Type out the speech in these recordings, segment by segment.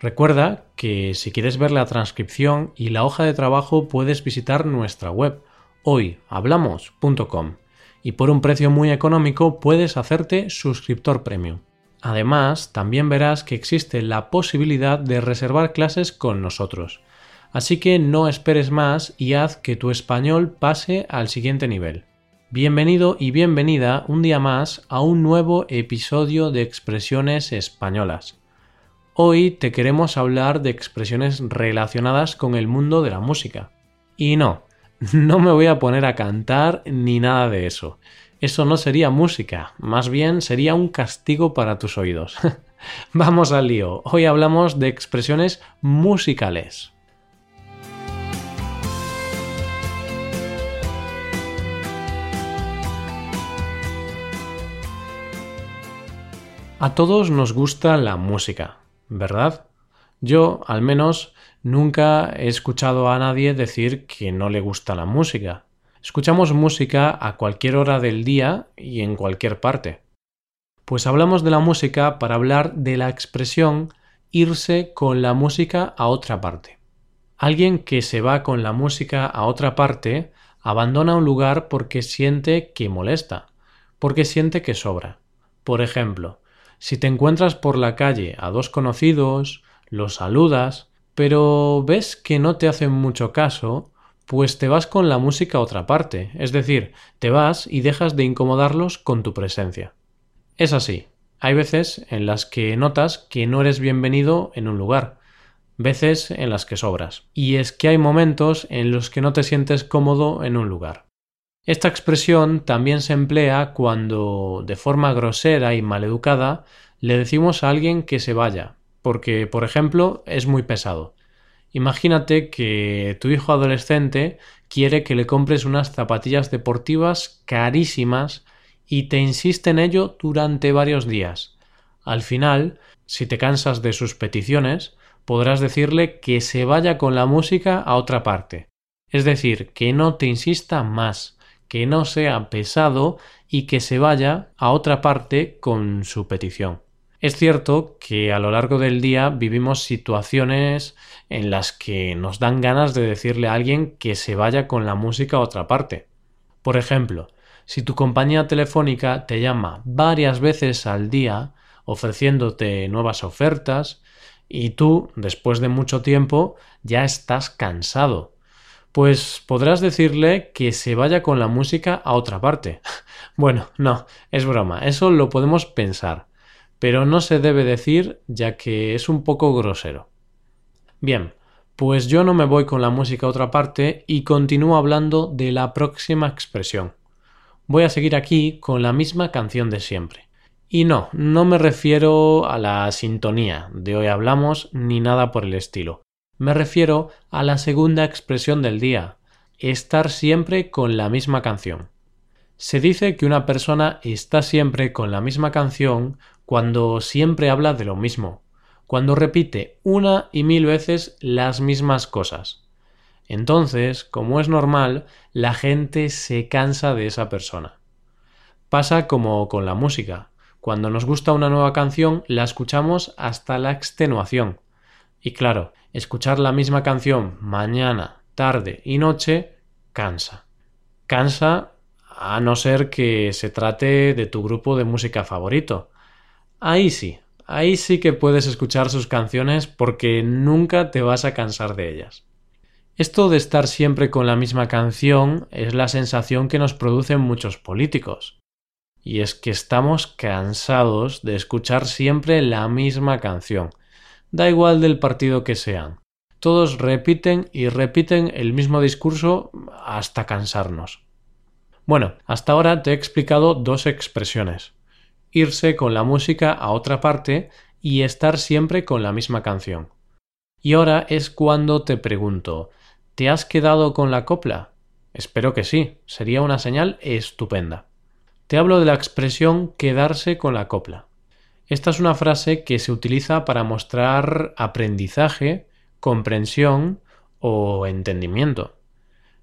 Recuerda que si quieres ver la transcripción y la hoja de trabajo puedes visitar nuestra web hoyhablamos.com y por un precio muy económico puedes hacerte suscriptor premium. Además, también verás que existe la posibilidad de reservar clases con nosotros. Así que no esperes más y haz que tu español pase al siguiente nivel. Bienvenido y bienvenida un día más a un nuevo episodio de Expresiones Españolas. Hoy te queremos hablar de expresiones relacionadas con el mundo de la música. Y no, no me voy a poner a cantar ni nada de eso. Eso no sería música, más bien sería un castigo para tus oídos. Vamos al lío. Hoy hablamos de expresiones musicales. A todos nos gusta la música, ¿verdad? Yo, al menos, nunca he escuchado a nadie decir que no le gusta la música. Escuchamos música a cualquier hora del día y en cualquier parte. Pues hablamos de la música para hablar de la expresión irse con la música a otra parte. Alguien que se va con la música a otra parte abandona un lugar porque siente que molesta, porque siente que sobra. Por ejemplo, si te encuentras por la calle a dos conocidos, los saludas, pero ves que no te hacen mucho caso, pues te vas con la música a otra parte, es decir, te vas y dejas de incomodarlos con tu presencia. Es así, hay veces en las que notas que no eres bienvenido en un lugar, veces en las que sobras, y es que hay momentos en los que no te sientes cómodo en un lugar. Esta expresión también se emplea cuando, de forma grosera y maleducada, le decimos a alguien que se vaya, porque, por ejemplo, es muy pesado. Imagínate que tu hijo adolescente quiere que le compres unas zapatillas deportivas carísimas y te insiste en ello durante varios días. Al final, si te cansas de sus peticiones, podrás decirle que se vaya con la música a otra parte. Es decir, que no te insista más, que no sea pesado y que se vaya a otra parte con su petición. Es cierto que a lo largo del día vivimos situaciones en las que nos dan ganas de decirle a alguien que se vaya con la música a otra parte. Por ejemplo, si tu compañía telefónica te llama varias veces al día ofreciéndote nuevas ofertas y tú, después de mucho tiempo, ya estás cansado, pues podrás decirle que se vaya con la música a otra parte. bueno, no, es broma, eso lo podemos pensar pero no se debe decir ya que es un poco grosero. Bien, pues yo no me voy con la música a otra parte y continúo hablando de la próxima expresión. Voy a seguir aquí con la misma canción de siempre. Y no, no me refiero a la sintonía de hoy hablamos ni nada por el estilo. Me refiero a la segunda expresión del día, estar siempre con la misma canción. Se dice que una persona está siempre con la misma canción cuando siempre habla de lo mismo, cuando repite una y mil veces las mismas cosas. Entonces, como es normal, la gente se cansa de esa persona. Pasa como con la música. Cuando nos gusta una nueva canción, la escuchamos hasta la extenuación. Y claro, escuchar la misma canción mañana, tarde y noche cansa. Cansa a no ser que se trate de tu grupo de música favorito. Ahí sí, ahí sí que puedes escuchar sus canciones porque nunca te vas a cansar de ellas. Esto de estar siempre con la misma canción es la sensación que nos producen muchos políticos. Y es que estamos cansados de escuchar siempre la misma canción. Da igual del partido que sean. Todos repiten y repiten el mismo discurso hasta cansarnos. Bueno, hasta ahora te he explicado dos expresiones. Irse con la música a otra parte y estar siempre con la misma canción. Y ahora es cuando te pregunto, ¿te has quedado con la copla? Espero que sí, sería una señal estupenda. Te hablo de la expresión quedarse con la copla. Esta es una frase que se utiliza para mostrar aprendizaje, comprensión o entendimiento.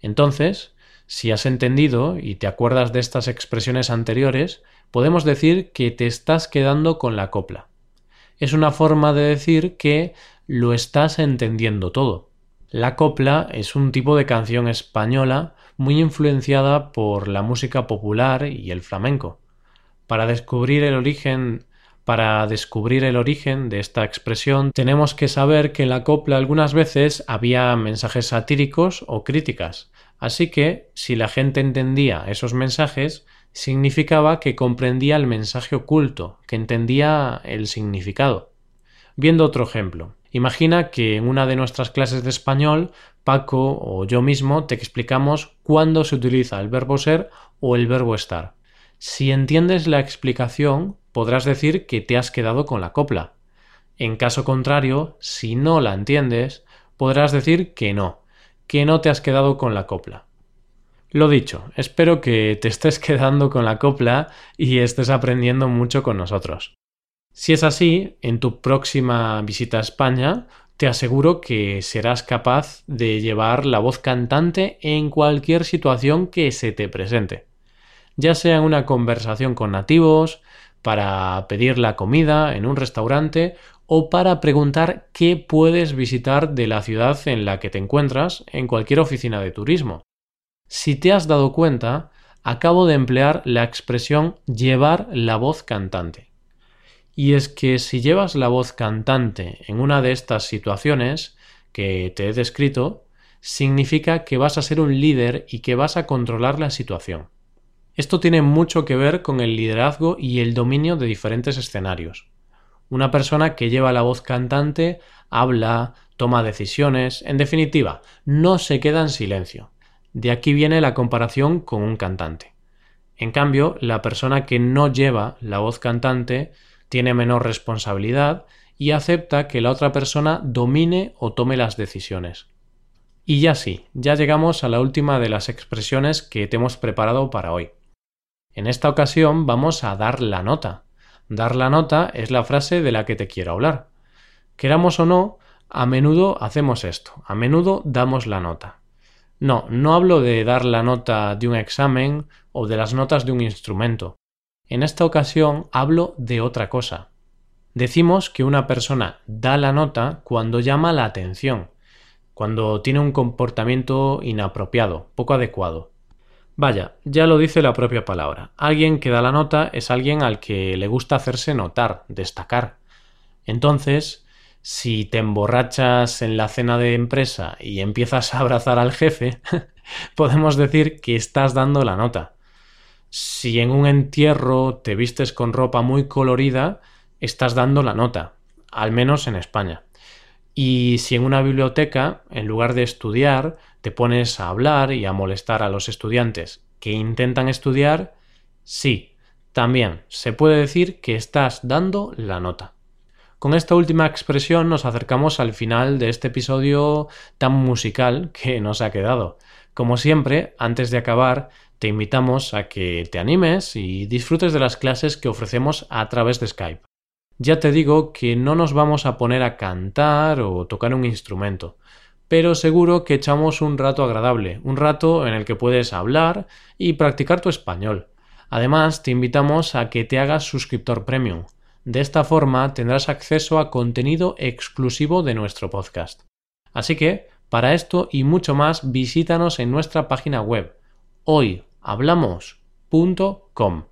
Entonces, si has entendido y te acuerdas de estas expresiones anteriores, podemos decir que te estás quedando con la copla. Es una forma de decir que lo estás entendiendo todo. La copla es un tipo de canción española muy influenciada por la música popular y el flamenco. Para descubrir el origen para descubrir el origen de esta expresión tenemos que saber que en la copla algunas veces había mensajes satíricos o críticas, así que si la gente entendía esos mensajes, significaba que comprendía el mensaje oculto, que entendía el significado. Viendo otro ejemplo, imagina que en una de nuestras clases de español, Paco o yo mismo te explicamos cuándo se utiliza el verbo ser o el verbo estar. Si entiendes la explicación, podrás decir que te has quedado con la copla. En caso contrario, si no la entiendes, podrás decir que no, que no te has quedado con la copla. Lo dicho, espero que te estés quedando con la copla y estés aprendiendo mucho con nosotros. Si es así, en tu próxima visita a España, te aseguro que serás capaz de llevar la voz cantante en cualquier situación que se te presente, ya sea en una conversación con nativos, para pedir la comida en un restaurante o para preguntar qué puedes visitar de la ciudad en la que te encuentras en cualquier oficina de turismo. Si te has dado cuenta, acabo de emplear la expresión llevar la voz cantante. Y es que si llevas la voz cantante en una de estas situaciones que te he descrito, significa que vas a ser un líder y que vas a controlar la situación. Esto tiene mucho que ver con el liderazgo y el dominio de diferentes escenarios. Una persona que lleva la voz cantante habla, toma decisiones, en definitiva, no se queda en silencio. De aquí viene la comparación con un cantante. En cambio, la persona que no lleva la voz cantante tiene menor responsabilidad y acepta que la otra persona domine o tome las decisiones. Y ya sí, ya llegamos a la última de las expresiones que te hemos preparado para hoy. En esta ocasión vamos a dar la nota. Dar la nota es la frase de la que te quiero hablar. Queramos o no, a menudo hacemos esto, a menudo damos la nota. No, no hablo de dar la nota de un examen o de las notas de un instrumento. En esta ocasión hablo de otra cosa. Decimos que una persona da la nota cuando llama la atención, cuando tiene un comportamiento inapropiado, poco adecuado. Vaya, ya lo dice la propia palabra. Alguien que da la nota es alguien al que le gusta hacerse notar, destacar. Entonces, si te emborrachas en la cena de empresa y empiezas a abrazar al jefe, podemos decir que estás dando la nota. Si en un entierro te vistes con ropa muy colorida, estás dando la nota, al menos en España. Y si en una biblioteca, en lugar de estudiar, te pones a hablar y a molestar a los estudiantes que intentan estudiar, sí, también se puede decir que estás dando la nota. Con esta última expresión nos acercamos al final de este episodio tan musical que nos ha quedado. Como siempre, antes de acabar, te invitamos a que te animes y disfrutes de las clases que ofrecemos a través de Skype. Ya te digo que no nos vamos a poner a cantar o tocar un instrumento, pero seguro que echamos un rato agradable, un rato en el que puedes hablar y practicar tu español. Además, te invitamos a que te hagas suscriptor premium. De esta forma tendrás acceso a contenido exclusivo de nuestro podcast. Así que, para esto y mucho más, visítanos en nuestra página web hoyhablamos.com.